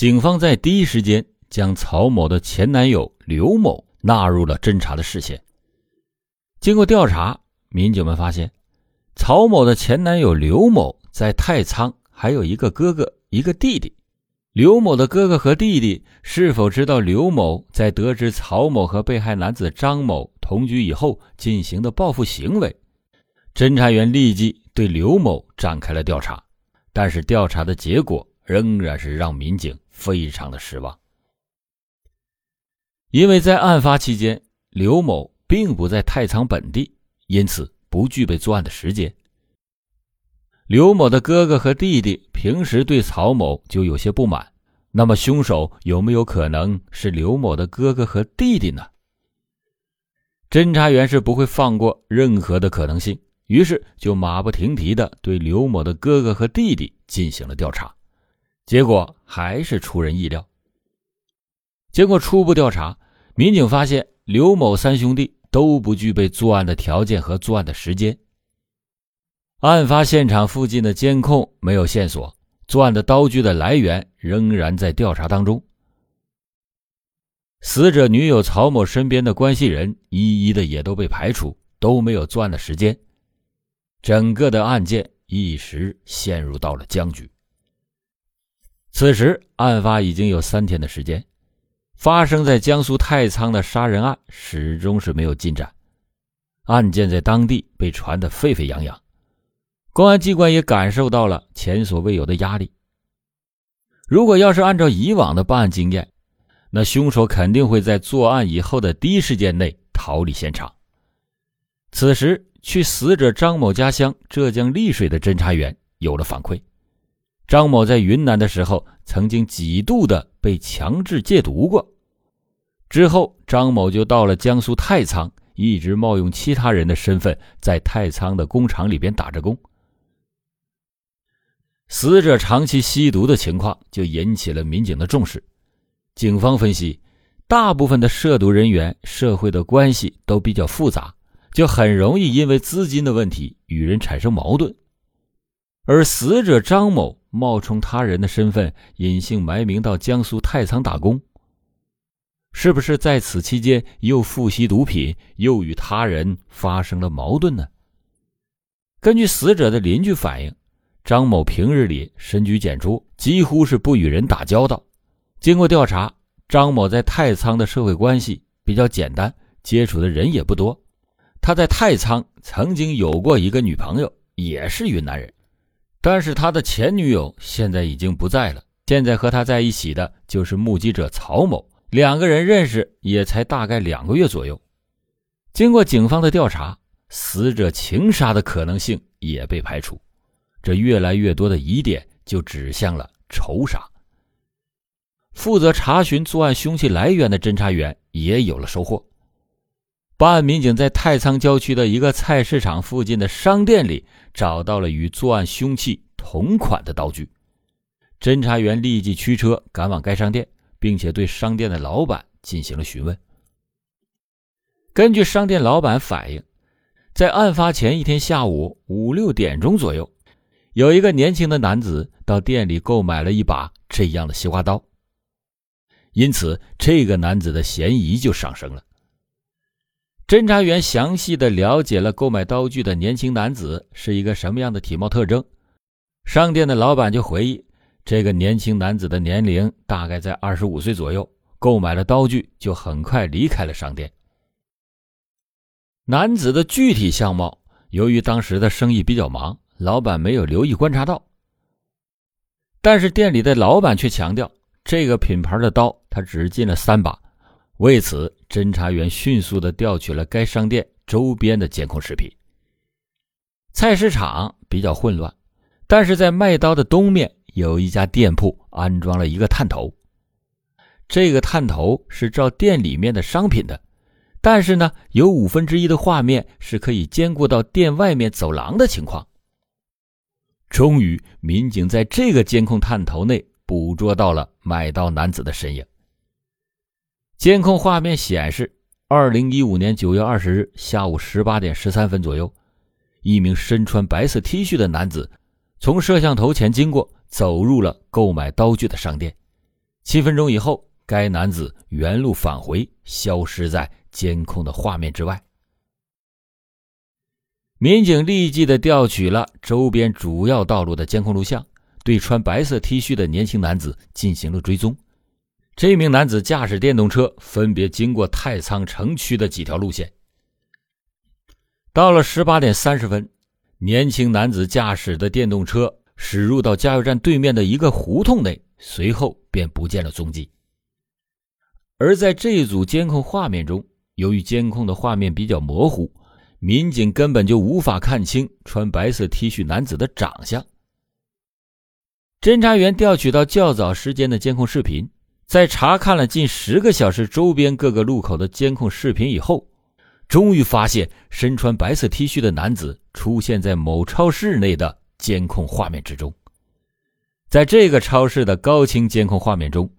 警方在第一时间将曹某的前男友刘某纳入了侦查的视线。经过调查，民警们发现，曹某的前男友刘某在太仓还有一个哥哥，一个弟弟。刘某的哥哥和弟弟是否知道刘某在得知曹某和被害男子张某同居以后进行的报复行为？侦查员立即对刘某展开了调查，但是调查的结果仍然是让民警非常的失望，因为在案发期间，刘某并不在太仓本地，因此不具备作案的时间。刘某的哥哥和弟弟平时对曹某就有些不满，那么凶手有没有可能是刘某的哥哥和弟弟呢？侦查员是不会放过任何的可能性，于是就马不停蹄的对刘某的哥哥和弟弟进行了调查，结果还是出人意料。经过初步调查，民警发现刘某三兄弟都不具备作案的条件和作案的时间。案发现场附近的监控没有线索，作案的刀具的来源仍然在调查当中。死者女友曹某身边的关系人一一的也都被排除，都没有作案的时间。整个的案件一时陷入到了僵局。此时，案发已经有三天的时间，发生在江苏太仓的杀人案始终是没有进展，案件在当地被传得沸沸扬扬。公安机关也感受到了前所未有的压力。如果要是按照以往的办案经验，那凶手肯定会在作案以后的第一时间内逃离现场。此时，去死者张某家乡浙江丽水的侦查员有了反馈：张某在云南的时候曾经几度的被强制戒毒过，之后张某就到了江苏太仓，一直冒用其他人的身份在太仓的工厂里边打着工。死者长期吸毒的情况就引起了民警的重视。警方分析，大部分的涉毒人员社会的关系都比较复杂，就很容易因为资金的问题与人产生矛盾。而死者张某冒充他人的身份，隐姓埋名到江苏太仓打工，是不是在此期间又复吸毒品，又与他人发生了矛盾呢？根据死者的邻居反映。张某平日里深居简出，几乎是不与人打交道。经过调查，张某在太仓的社会关系比较简单，接触的人也不多。他在太仓曾经有过一个女朋友，也是云南人，但是他的前女友现在已经不在了。现在和他在一起的就是目击者曹某，两个人认识也才大概两个月左右。经过警方的调查，死者情杀的可能性也被排除。这越来越多的疑点就指向了仇杀。负责查询作案凶器来源的侦查员也有了收获。办案民警在太仓郊区的一个菜市场附近的商店里找到了与作案凶器同款的刀具。侦查员立即驱车赶往该商店，并且对商店的老板进行了询问。根据商店老板反映，在案发前一天下午五六点钟左右。有一个年轻的男子到店里购买了一把这样的西瓜刀，因此这个男子的嫌疑就上升了。侦查员详细的了解了购买刀具的年轻男子是一个什么样的体貌特征，商店的老板就回忆，这个年轻男子的年龄大概在二十五岁左右，购买了刀具就很快离开了商店。男子的具体相貌，由于当时的生意比较忙。老板没有留意观察到，但是店里的老板却强调，这个品牌的刀他只进了三把。为此，侦查员迅速的调取了该商店周边的监控视频。菜市场比较混乱，但是在卖刀的东面有一家店铺安装了一个探头，这个探头是照店里面的商品的，但是呢，有五分之一的画面是可以兼顾到店外面走廊的情况。终于，民警在这个监控探头内捕捉到了买刀男子的身影。监控画面显示，二零一五年九月二十日下午十八点十三分左右，一名身穿白色 T 恤的男子从摄像头前经过，走入了购买刀具的商店。七分钟以后，该男子原路返回，消失在监控的画面之外。民警立即的调取了周边主要道路的监控录像，对穿白色 T 恤的年轻男子进行了追踪。这名男子驾驶电动车，分别经过太仓城区的几条路线。到了十八点三十分，年轻男子驾驶的电动车驶入到加油站对面的一个胡同内，随后便不见了踪迹。而在这一组监控画面中，由于监控的画面比较模糊，民警根本就无法看清穿白色 T 恤男子的长相。侦查员调取到较早时间的监控视频。在查看了近十个小时周边各个路口的监控视频以后，终于发现身穿白色 T 恤的男子出现在某超市内的监控画面之中。在这个超市的高清监控画面中，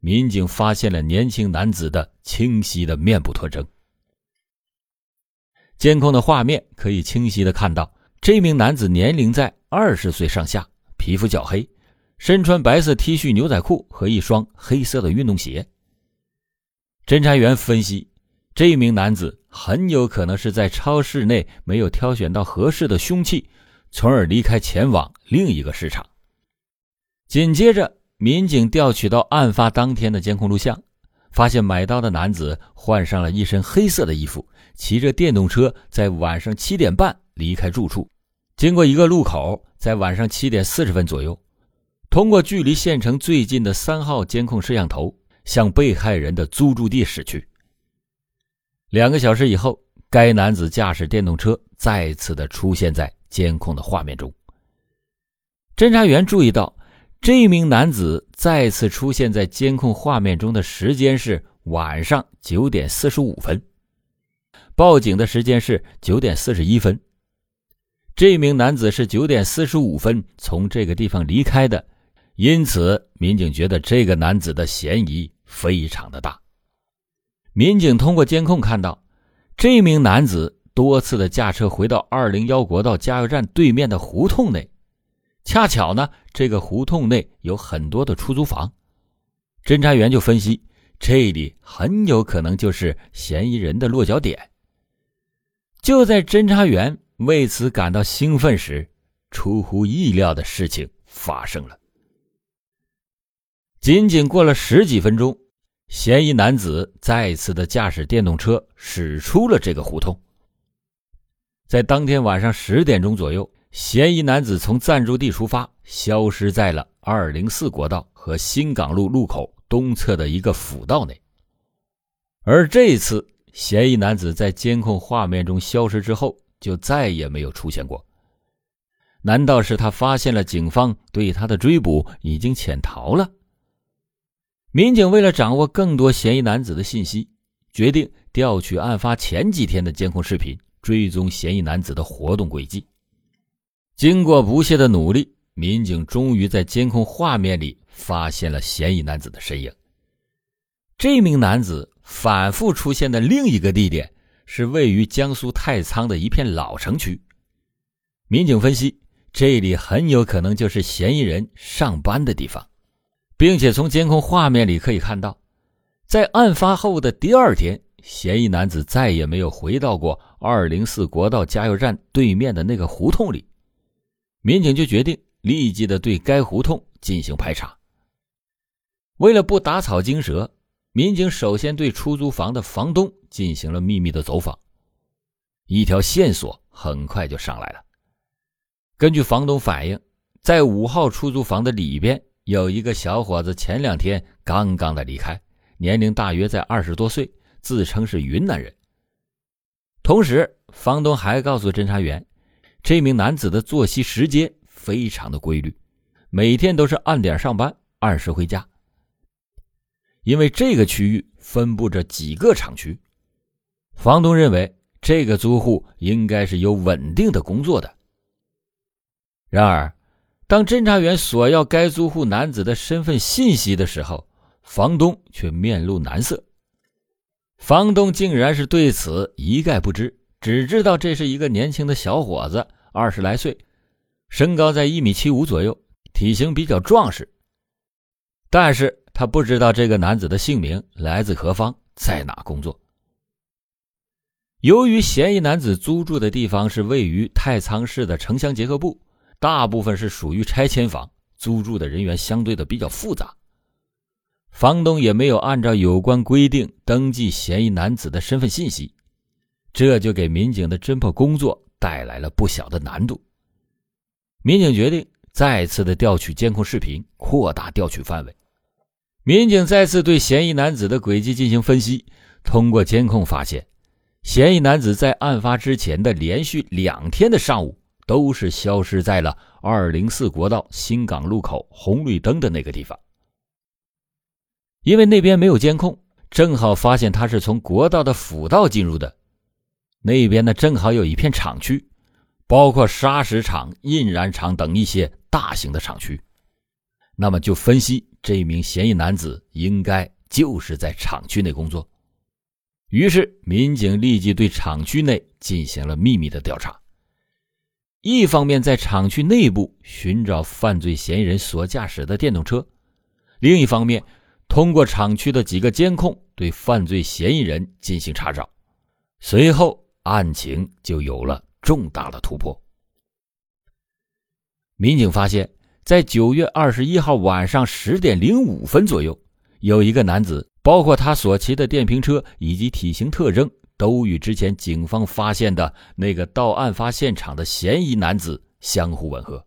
民警发现了年轻男子的清晰的面部特征。监控的画面可以清晰的看到，这名男子年龄在二十岁上下，皮肤较黑。身穿白色 T 恤、牛仔裤和一双黑色的运动鞋。侦查员分析，这名男子很有可能是在超市内没有挑选到合适的凶器，从而离开前往另一个市场。紧接着，民警调取到案发当天的监控录像，发现买刀的男子换上了一身黑色的衣服，骑着电动车在晚上七点半离开住处，经过一个路口，在晚上七点四十分左右。通过距离县城最近的三号监控摄像头，向被害人的租住地驶去。两个小时以后，该男子驾驶电动车再次的出现在监控的画面中。侦查员注意到，这名男子再次出现在监控画面中的时间是晚上九点四十五分，报警的时间是九点四十一分。这名男子是九点四十五分从这个地方离开的。因此，民警觉得这个男子的嫌疑非常的大。民警通过监控看到，这名男子多次的驾车回到二零幺国道加油站对面的胡同内，恰巧呢，这个胡同内有很多的出租房。侦查员就分析，这里很有可能就是嫌疑人的落脚点。就在侦查员为此感到兴奋时，出乎意料的事情发生了。仅仅过了十几分钟，嫌疑男子再次的驾驶电动车驶出了这个胡同。在当天晚上十点钟左右，嫌疑男子从暂住地出发，消失在了二零四国道和新港路路口东侧的一个辅道内。而这次，嫌疑男子在监控画面中消失之后，就再也没有出现过。难道是他发现了警方对他的追捕，已经潜逃了？民警为了掌握更多嫌疑男子的信息，决定调取案发前几天的监控视频，追踪嫌疑男子的活动轨迹。经过不懈的努力，民警终于在监控画面里发现了嫌疑男子的身影。这名男子反复出现的另一个地点是位于江苏太仓的一片老城区。民警分析，这里很有可能就是嫌疑人上班的地方。并且从监控画面里可以看到，在案发后的第二天，嫌疑男子再也没有回到过二零四国道加油站对面的那个胡同里。民警就决定立即的对该胡同进行排查。为了不打草惊蛇，民警首先对出租房的房东进行了秘密的走访。一条线索很快就上来了。根据房东反映，在五号出租房的里边。有一个小伙子前两天刚刚的离开，年龄大约在二十多岁，自称是云南人。同时，房东还告诉侦查员，这名男子的作息时间非常的规律，每天都是按点上班，按时回家。因为这个区域分布着几个厂区，房东认为这个租户应该是有稳定的工作的。然而，当侦查员索要该租户男子的身份信息的时候，房东却面露难色。房东竟然是对此一概不知，只知道这是一个年轻的小伙子，二十来岁，身高在一米七五左右，体型比较壮实。但是他不知道这个男子的姓名、来自何方、在哪工作。由于嫌疑男子租住的地方是位于太仓市的城乡结合部，大部分是属于拆迁房，租住的人员相对的比较复杂，房东也没有按照有关规定登记嫌疑男子的身份信息，这就给民警的侦破工作带来了不小的难度。民警决定再次的调取监控视频，扩大调取范围。民警再次对嫌疑男子的轨迹进行分析，通过监控发现，嫌疑男子在案发之前的连续两天的上午，都是消失在了二零四国道新港路口红绿灯的那个地方。因为那边没有监控，正好发现他是从国道的辅道进入的，那边呢正好有一片厂区，包括砂石厂、印染厂等一些大型的厂区。那么就分析这名嫌疑男子应该就是在厂区内工作，于是民警立即对厂区内进行了秘密的调查。一方面在厂区内部寻找犯罪嫌疑人所驾驶的电动车，另一方面通过厂区的几个监控对犯罪嫌疑人进行查找。随后案情就有了重大的突破。民警发现。在九月二十一号晚上十点零五分左右，有一个男子，包括他所骑的电瓶车以及体型特征，都与之前警方发现的那个到案发现场的嫌疑男子相互吻合。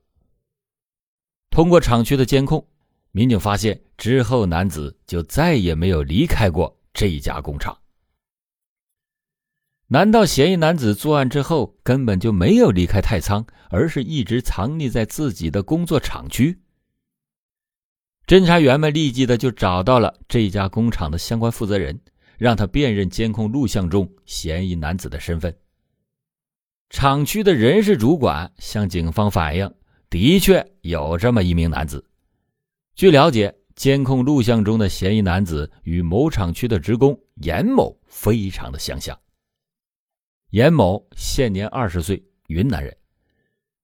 通过厂区的监控，民警发现之后男子就再也没有离开过这家工厂。难道嫌疑男子作案之后根本就没有离开太仓，而是一直藏匿在自己的工作厂区？侦查员们立即的就找到了这家工厂的相关负责人，让他辨认监控录像中嫌疑男子的身份。厂区的人事主管向警方反映，的确有这么一名男子。据了解，监控录像中的嫌疑男子与某厂区的职工严某非常的相像。严某现年二十岁，云南人。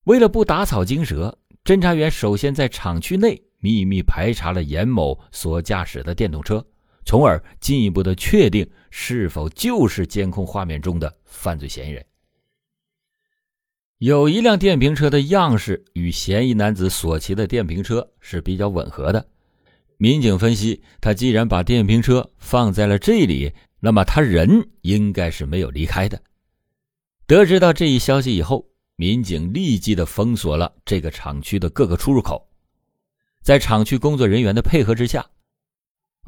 为了不打草惊蛇，侦查员首先在厂区内秘密排查了严某所驾驶的电动车，从而进一步的确定是否就是监控画面中的犯罪嫌疑人。有一辆电瓶车的样式与嫌疑男子所骑的电瓶车是比较吻合的。民警分析，他既然把电瓶车放在了这里，那么他人应该是没有离开的。得知到这一消息以后，民警立即的封锁了这个厂区的各个出入口。在厂区工作人员的配合之下，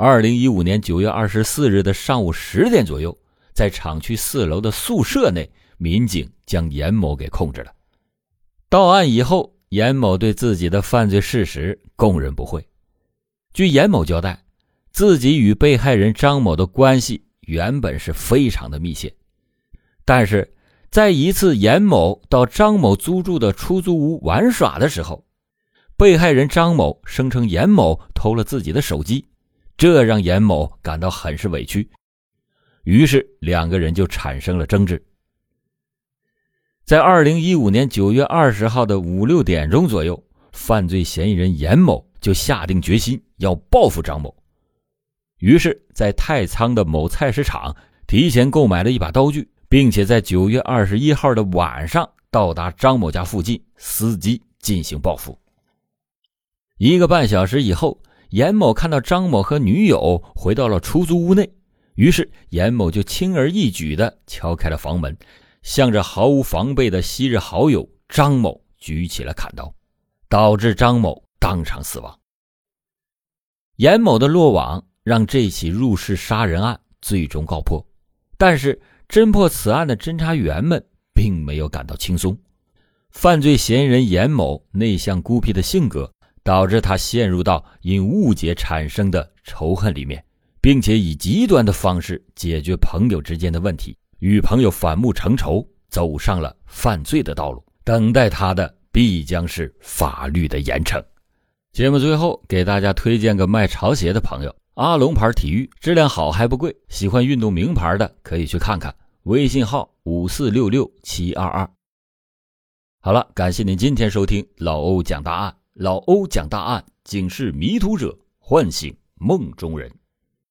二零一五年九月二十四日的上午十点左右，在厂区四楼的宿舍内，民警将严某给控制了。到案以后，严某对自己的犯罪事实供认不讳。据严某交代，自己与被害人张某的关系原本是非常的密切，但是。在一次严某到张某租住的出租屋玩耍的时候，被害人张某声称严某偷了自己的手机，这让严某感到很是委屈，于是两个人就产生了争执。在二零一五年九月二十号的五六点钟左右，犯罪嫌疑人严某就下定决心要报复张某，于是，在太仓的某菜市场提前购买了一把刀具。并且在九月二十一号的晚上到达张某家附近，伺机进行报复。一个半小时以后，严某看到张某和女友回到了出租屋内，于是严某就轻而易举地敲开了房门，向着毫无防备的昔日好友张某举起了砍刀，导致张某当场死亡。严某的落网让这起入室杀人案最终告破，但是。侦破此案的侦查员们并没有感到轻松。犯罪嫌疑人严某内向孤僻的性格，导致他陷入到因误解产生的仇恨里面，并且以极端的方式解决朋友之间的问题，与朋友反目成仇，走上了犯罪的道路。等待他的必将是法律的严惩。节目最后给大家推荐个卖潮鞋的朋友。阿龙牌体育质量好还不贵，喜欢运动名牌的可以去看看。微信号五四六六七二二。好了，感谢您今天收听老欧讲大案。老欧讲大案，警示迷途者，唤醒梦中人。